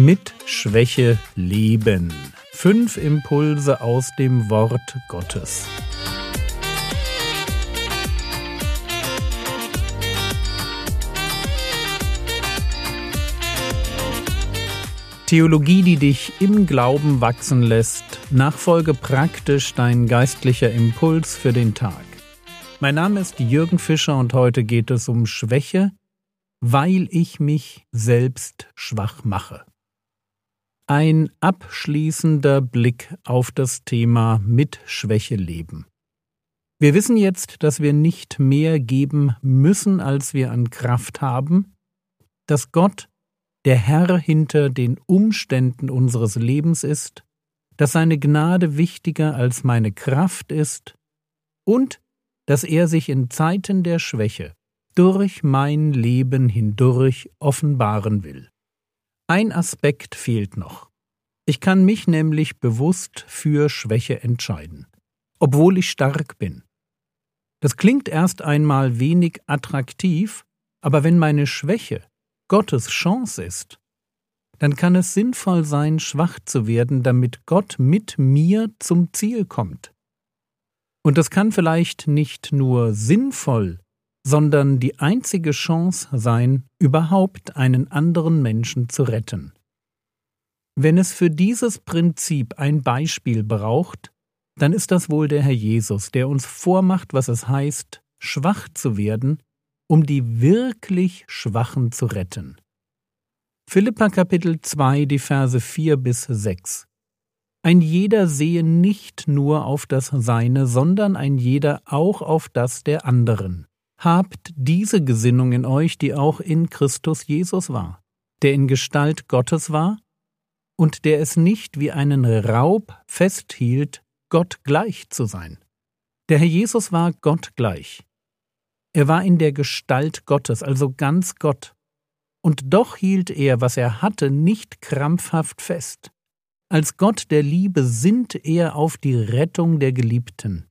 Mit Schwäche leben. Fünf Impulse aus dem Wort Gottes. Theologie, die dich im Glauben wachsen lässt. Nachfolge praktisch dein geistlicher Impuls für den Tag. Mein Name ist Jürgen Fischer und heute geht es um Schwäche, weil ich mich selbst schwach mache. Ein abschließender Blick auf das Thema mit Schwäche leben. Wir wissen jetzt, dass wir nicht mehr geben müssen, als wir an Kraft haben, dass Gott der Herr hinter den Umständen unseres Lebens ist, dass seine Gnade wichtiger als meine Kraft ist und dass er sich in Zeiten der Schwäche durch mein Leben hindurch offenbaren will. Ein Aspekt fehlt noch. Ich kann mich nämlich bewusst für Schwäche entscheiden, obwohl ich stark bin. Das klingt erst einmal wenig attraktiv, aber wenn meine Schwäche Gottes Chance ist, dann kann es sinnvoll sein, schwach zu werden, damit Gott mit mir zum Ziel kommt. Und das kann vielleicht nicht nur sinnvoll, sondern die einzige Chance sein, überhaupt einen anderen Menschen zu retten. Wenn es für dieses Prinzip ein Beispiel braucht, dann ist das wohl der Herr Jesus, der uns vormacht, was es heißt, schwach zu werden, um die wirklich Schwachen zu retten. Philippa Kapitel 2, die Verse 4 bis 6. Ein jeder sehe nicht nur auf das Seine, sondern ein jeder auch auf das der anderen. Habt diese Gesinnung in euch, die auch in Christus Jesus war, der in Gestalt Gottes war und der es nicht wie einen Raub festhielt, Gott gleich zu sein. Der Herr Jesus war Gott gleich. Er war in der Gestalt Gottes, also ganz Gott. Und doch hielt er, was er hatte, nicht krampfhaft fest. Als Gott der Liebe sinnt er auf die Rettung der Geliebten.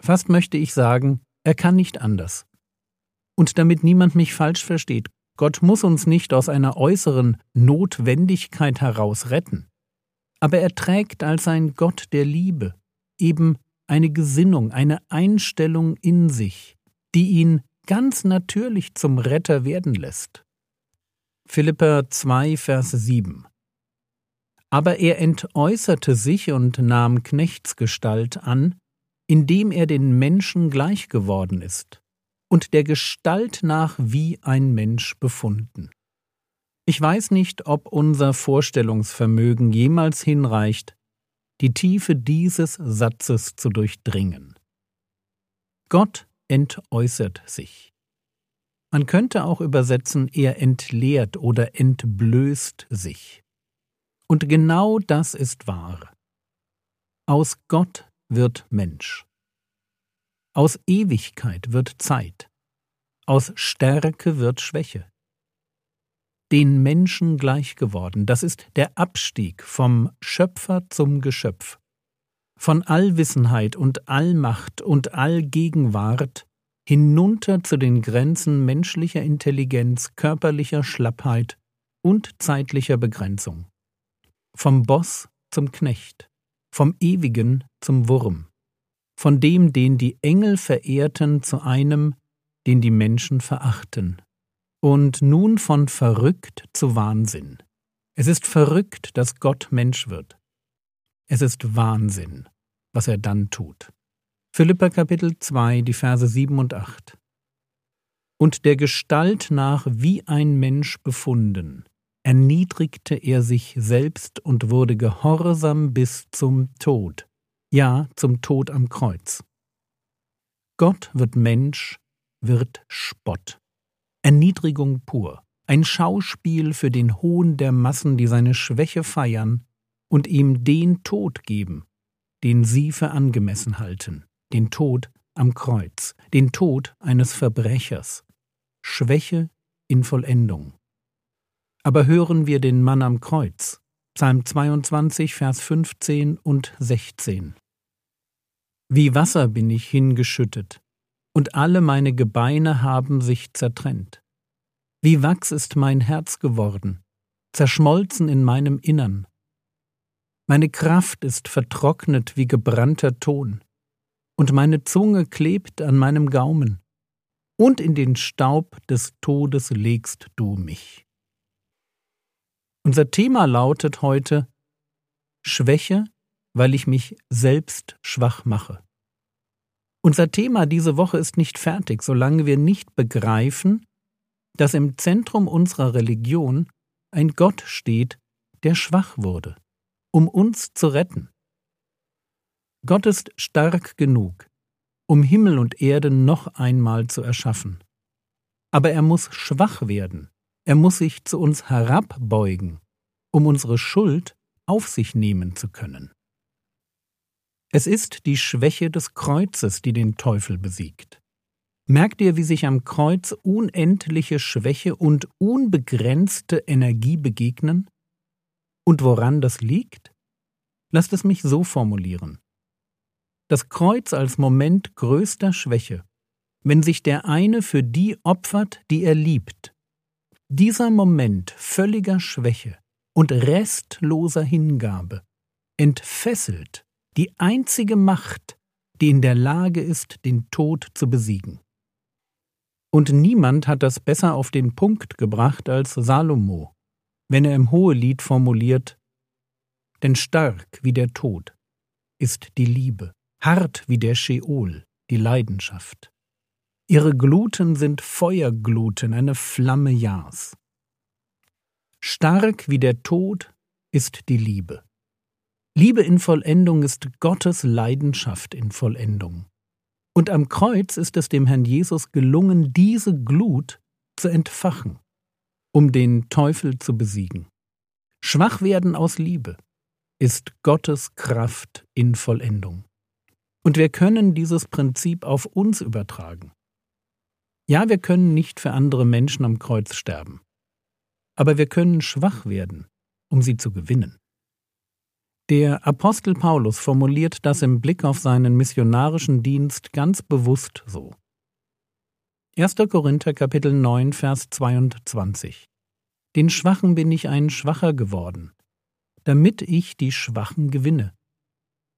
Fast möchte ich sagen, er kann nicht anders. Und damit niemand mich falsch versteht, Gott muss uns nicht aus einer äußeren Notwendigkeit heraus retten. Aber er trägt als ein Gott der Liebe eben eine Gesinnung, eine Einstellung in sich, die ihn ganz natürlich zum Retter werden lässt. Philippa 2, Vers 7 Aber er entäußerte sich und nahm Knechtsgestalt an, indem er den Menschen gleich geworden ist und der Gestalt nach wie ein Mensch befunden. Ich weiß nicht, ob unser Vorstellungsvermögen jemals hinreicht, die Tiefe dieses Satzes zu durchdringen. Gott entäußert sich. Man könnte auch übersetzen, er entleert oder entblößt sich. Und genau das ist wahr. Aus Gott wird Mensch. Aus Ewigkeit wird Zeit, aus Stärke wird Schwäche. Den Menschen gleich geworden, das ist der Abstieg vom Schöpfer zum Geschöpf, von Allwissenheit und Allmacht und Allgegenwart hinunter zu den Grenzen menschlicher Intelligenz, körperlicher Schlappheit und zeitlicher Begrenzung. Vom Boss zum Knecht, vom Ewigen zum Wurm von dem, den die Engel verehrten, zu einem, den die Menschen verachten. Und nun von verrückt zu Wahnsinn. Es ist verrückt, dass Gott Mensch wird. Es ist Wahnsinn, was er dann tut. Philippa Kapitel 2, die Verse 7 und 8. Und der Gestalt nach wie ein Mensch befunden, erniedrigte er sich selbst und wurde gehorsam bis zum Tod, ja zum Tod am Kreuz. Gott wird Mensch, wird Spott. Erniedrigung pur, ein Schauspiel für den Hohn der Massen, die seine Schwäche feiern und ihm den Tod geben, den sie für angemessen halten, den Tod am Kreuz, den Tod eines Verbrechers, Schwäche in Vollendung. Aber hören wir den Mann am Kreuz, Psalm 22, Vers 15 und 16. Wie Wasser bin ich hingeschüttet, und alle meine Gebeine haben sich zertrennt. Wie Wachs ist mein Herz geworden, zerschmolzen in meinem Innern. Meine Kraft ist vertrocknet wie gebrannter Ton, und meine Zunge klebt an meinem Gaumen, und in den Staub des Todes legst du mich. Unser Thema lautet heute Schwäche, weil ich mich selbst schwach mache. Unser Thema diese Woche ist nicht fertig, solange wir nicht begreifen, dass im Zentrum unserer Religion ein Gott steht, der schwach wurde, um uns zu retten. Gott ist stark genug, um Himmel und Erde noch einmal zu erschaffen. Aber er muss schwach werden, er muss sich zu uns herabbeugen, um unsere Schuld auf sich nehmen zu können. Es ist die Schwäche des Kreuzes, die den Teufel besiegt. Merkt ihr, wie sich am Kreuz unendliche Schwäche und unbegrenzte Energie begegnen? Und woran das liegt? Lasst es mich so formulieren. Das Kreuz als Moment größter Schwäche, wenn sich der eine für die opfert, die er liebt. Dieser Moment völliger Schwäche und restloser Hingabe entfesselt die einzige Macht, die in der Lage ist, den Tod zu besiegen. Und niemand hat das besser auf den Punkt gebracht als Salomo, wenn er im Hohelied formuliert Denn stark wie der Tod ist die Liebe, hart wie der Scheol, die Leidenschaft. Ihre Gluten sind Feuergluten, eine Flamme Jahrs. Stark wie der Tod ist die Liebe. Liebe in Vollendung ist Gottes Leidenschaft in Vollendung. Und am Kreuz ist es dem Herrn Jesus gelungen, diese Glut zu entfachen, um den Teufel zu besiegen. Schwach werden aus Liebe ist Gottes Kraft in Vollendung. Und wir können dieses Prinzip auf uns übertragen. Ja, wir können nicht für andere Menschen am Kreuz sterben, aber wir können schwach werden, um sie zu gewinnen. Der Apostel Paulus formuliert das im Blick auf seinen missionarischen Dienst ganz bewusst so. 1. Korinther Kapitel 9 Vers 22 Den Schwachen bin ich ein Schwacher geworden, damit ich die Schwachen gewinne.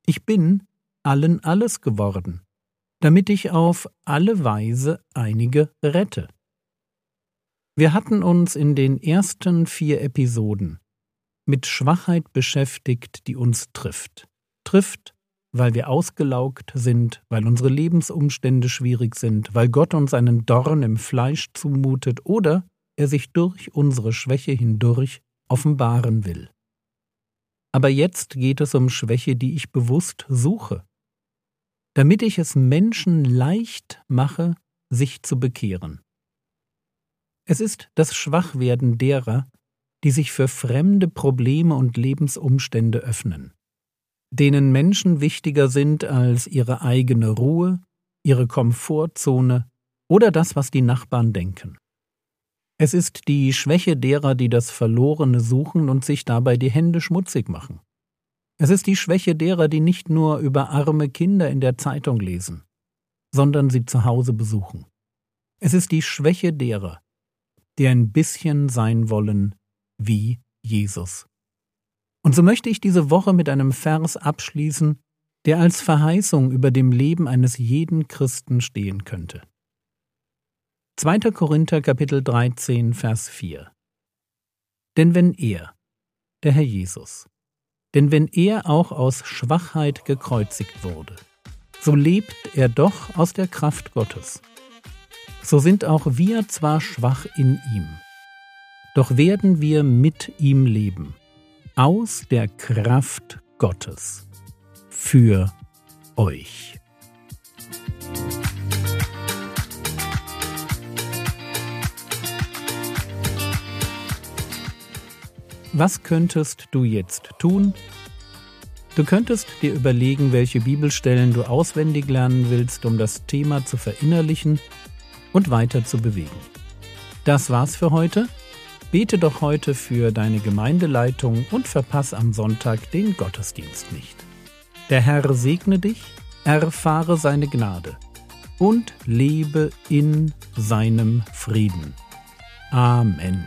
Ich bin allen alles geworden, damit ich auf alle Weise einige rette. Wir hatten uns in den ersten vier Episoden mit Schwachheit beschäftigt, die uns trifft. Trifft, weil wir ausgelaugt sind, weil unsere Lebensumstände schwierig sind, weil Gott uns einen Dorn im Fleisch zumutet oder er sich durch unsere Schwäche hindurch offenbaren will. Aber jetzt geht es um Schwäche, die ich bewusst suche, damit ich es Menschen leicht mache, sich zu bekehren. Es ist das Schwachwerden derer, die sich für fremde Probleme und Lebensumstände öffnen, denen Menschen wichtiger sind als ihre eigene Ruhe, ihre Komfortzone oder das, was die Nachbarn denken. Es ist die Schwäche derer, die das Verlorene suchen und sich dabei die Hände schmutzig machen. Es ist die Schwäche derer, die nicht nur über arme Kinder in der Zeitung lesen, sondern sie zu Hause besuchen. Es ist die Schwäche derer, die ein bisschen sein wollen wie Jesus. Und so möchte ich diese Woche mit einem Vers abschließen, der als Verheißung über dem Leben eines jeden Christen stehen könnte. 2. Korinther Kapitel 13 Vers 4 Denn wenn er, der Herr Jesus, denn wenn er auch aus Schwachheit gekreuzigt wurde, so lebt er doch aus der Kraft Gottes. So sind auch wir zwar schwach in ihm, doch werden wir mit ihm leben, aus der Kraft Gottes, für euch. Was könntest du jetzt tun? Du könntest dir überlegen, welche Bibelstellen du auswendig lernen willst, um das Thema zu verinnerlichen und weiter zu bewegen. Das war's für heute. Bete doch heute für deine Gemeindeleitung und verpass am Sonntag den Gottesdienst nicht. Der Herr segne dich, erfahre seine Gnade und lebe in seinem Frieden. Amen.